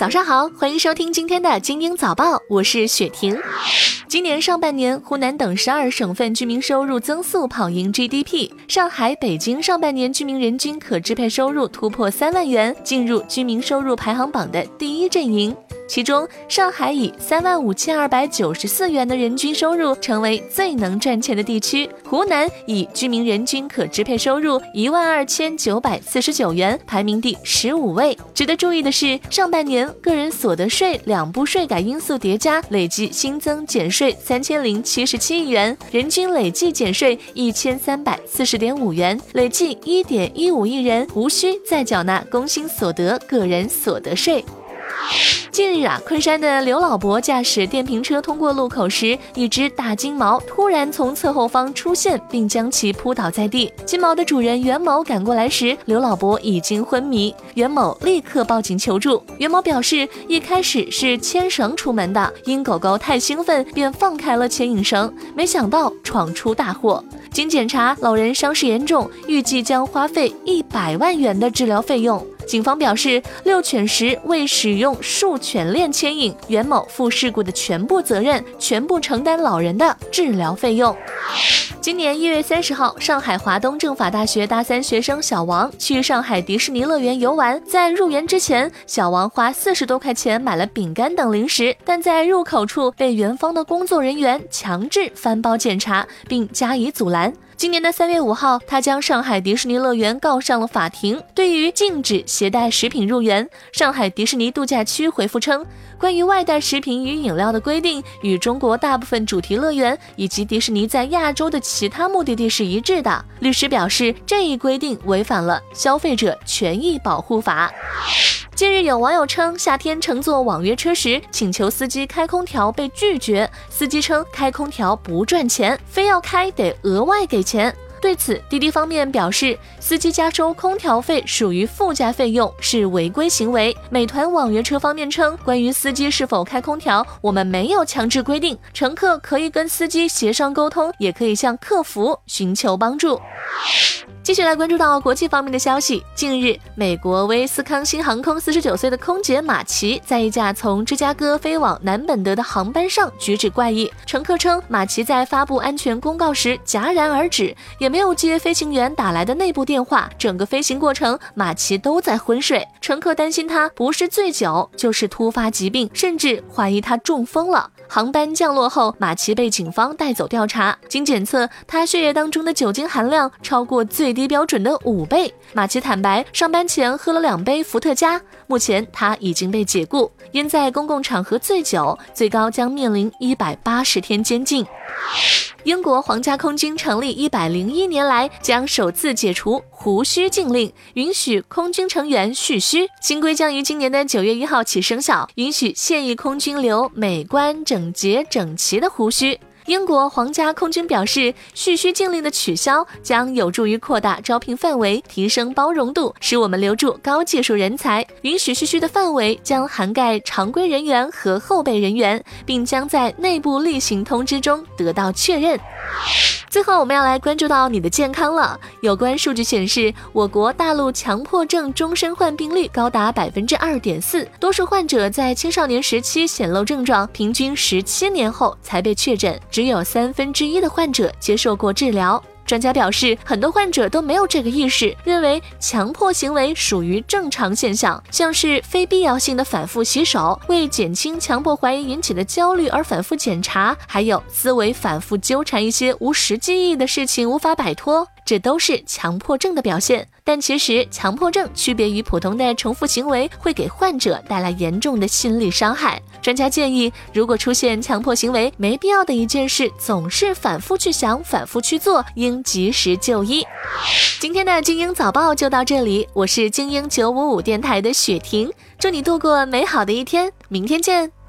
早上好，欢迎收听今天的精英早报，我是雪婷。今年上半年，湖南等十二省份居民收入增速跑赢 GDP，上海、北京上半年居民人均可支配收入突破三万元，进入居民收入排行榜的第一阵营。其中，上海以三万五千二百九十四元的人均收入成为最能赚钱的地区。湖南以居民人均可支配收入一万二千九百四十九元排名第十五位。值得注意的是，上半年个人所得税两部税改因素叠加，累计新增减税三千零七十七亿元，人均累计减税一千三百四十点五元，累计一点一五亿人无需再缴纳工薪所得个人所得税。近日啊，昆山的刘老伯驾驶电瓶车通过路口时，一只大金毛突然从侧后方出现，并将其扑倒在地。金毛的主人袁某赶过来时，刘老伯已经昏迷。袁某立刻报警求助。袁某表示，一开始是牵绳出门的，因狗狗太兴奋，便放开了牵引绳，没想到闯出大祸。经检查，老人伤势严重，预计将花费一百万元的治疗费用。警方表示，遛犬时未使用束犬链牵引，袁某负事故的全部责任，全部承担老人的治疗费用。今年一月三十号，上海华东政法大学大三学生小王去上海迪士尼乐园游玩，在入园之前，小王花四十多块钱买了饼干等零食，但在入口处被园方的工作人员强制翻包检查，并加以阻拦。今年的三月五号，他将上海迪士尼乐园告上了法庭。对于禁止携带食品入园，上海迪士尼度假区回复称，关于外带食品与饮料的规定与中国大部分主题乐园以及迪士尼在亚洲的其他目的地是一致的。律师表示，这一规定违反了消费者权益保护法。近日有网友称，夏天乘坐网约车时，请求司机开空调被拒绝。司机称开空调不赚钱，非要开得额外给钱。对此，滴滴方面表示，司机加收空调费属于附加费用，是违规行为。美团网约车方面称，关于司机是否开空调，我们没有强制规定，乘客可以跟司机协商沟通，也可以向客服寻求帮助。继续来关注到国际方面的消息。近日，美国威斯康星航空四十九岁的空姐马奇在一架从芝加哥飞往南本德的航班上举止怪异。乘客称，马奇在发布安全公告时戛然而止，也没有接飞行员打来的内部电话。整个飞行过程，马奇都在昏睡。乘客担心他不是醉酒，就是突发疾病，甚至怀疑他中风了。航班降落后，马奇被警方带走调查。经检测，他血液当中的酒精含量超过最最低标准的五倍。马奇坦白，上班前喝了两杯伏特加。目前他已经被解雇，因在公共场合醉酒，最高将面临一百八十天监禁。英国皇家空军成立一百零一年来，将首次解除胡须禁令，允许空军成员蓄须。新规将于今年的九月一号起生效，允许现役空军留美观、整洁、整齐的胡须。英国皇家空军表示，蓄须禁令的取消将有助于扩大招聘范围，提升包容度，使我们留住高技术人才。允许蓄须的范围将涵盖常规人员和后备人员，并将在内部例行通知中得到确认。最后，我们要来关注到你的健康了。有关数据显示，我国大陆强迫症终身患病率高达百分之二点四，多数患者在青少年时期显露症状，平均十七年后才被确诊，只有三分之一的患者接受过治疗。专家表示，很多患者都没有这个意识，认为强迫行为属于正常现象，像是非必要性的反复洗手，为减轻强迫怀疑引起的焦虑而反复检查，还有思维反复纠缠一些无实际意义的事情无法摆脱。这都是强迫症的表现，但其实强迫症区别于普通的重复行为，会给患者带来严重的心理伤害。专家建议，如果出现强迫行为，没必要的一件事总是反复去想、反复去做，应及时就医。今天的精英早报就到这里，我是精英九五五电台的雪婷，祝你度过美好的一天，明天见。